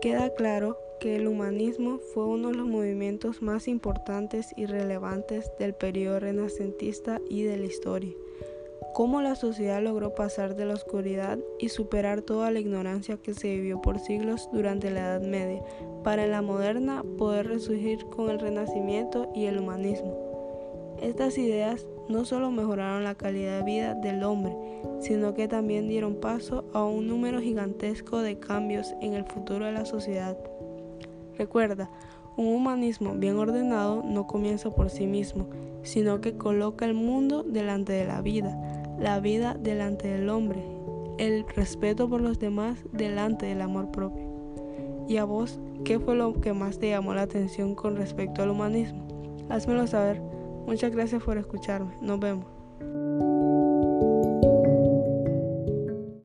Queda claro que el humanismo fue uno de los movimientos más importantes y relevantes del periodo renacentista y de la historia. Cómo la sociedad logró pasar de la oscuridad y superar toda la ignorancia que se vivió por siglos durante la Edad Media, para en la moderna poder resurgir con el Renacimiento y el humanismo. Estas ideas no solo mejoraron la calidad de vida del hombre, sino que también dieron paso a un número gigantesco de cambios en el futuro de la sociedad. Recuerda, un humanismo bien ordenado no comienza por sí mismo, sino que coloca el mundo delante de la vida, la vida delante del hombre, el respeto por los demás delante del amor propio. ¿Y a vos qué fue lo que más te llamó la atención con respecto al humanismo? Házmelo saber. Muchas gracias por escucharme. Nos vemos.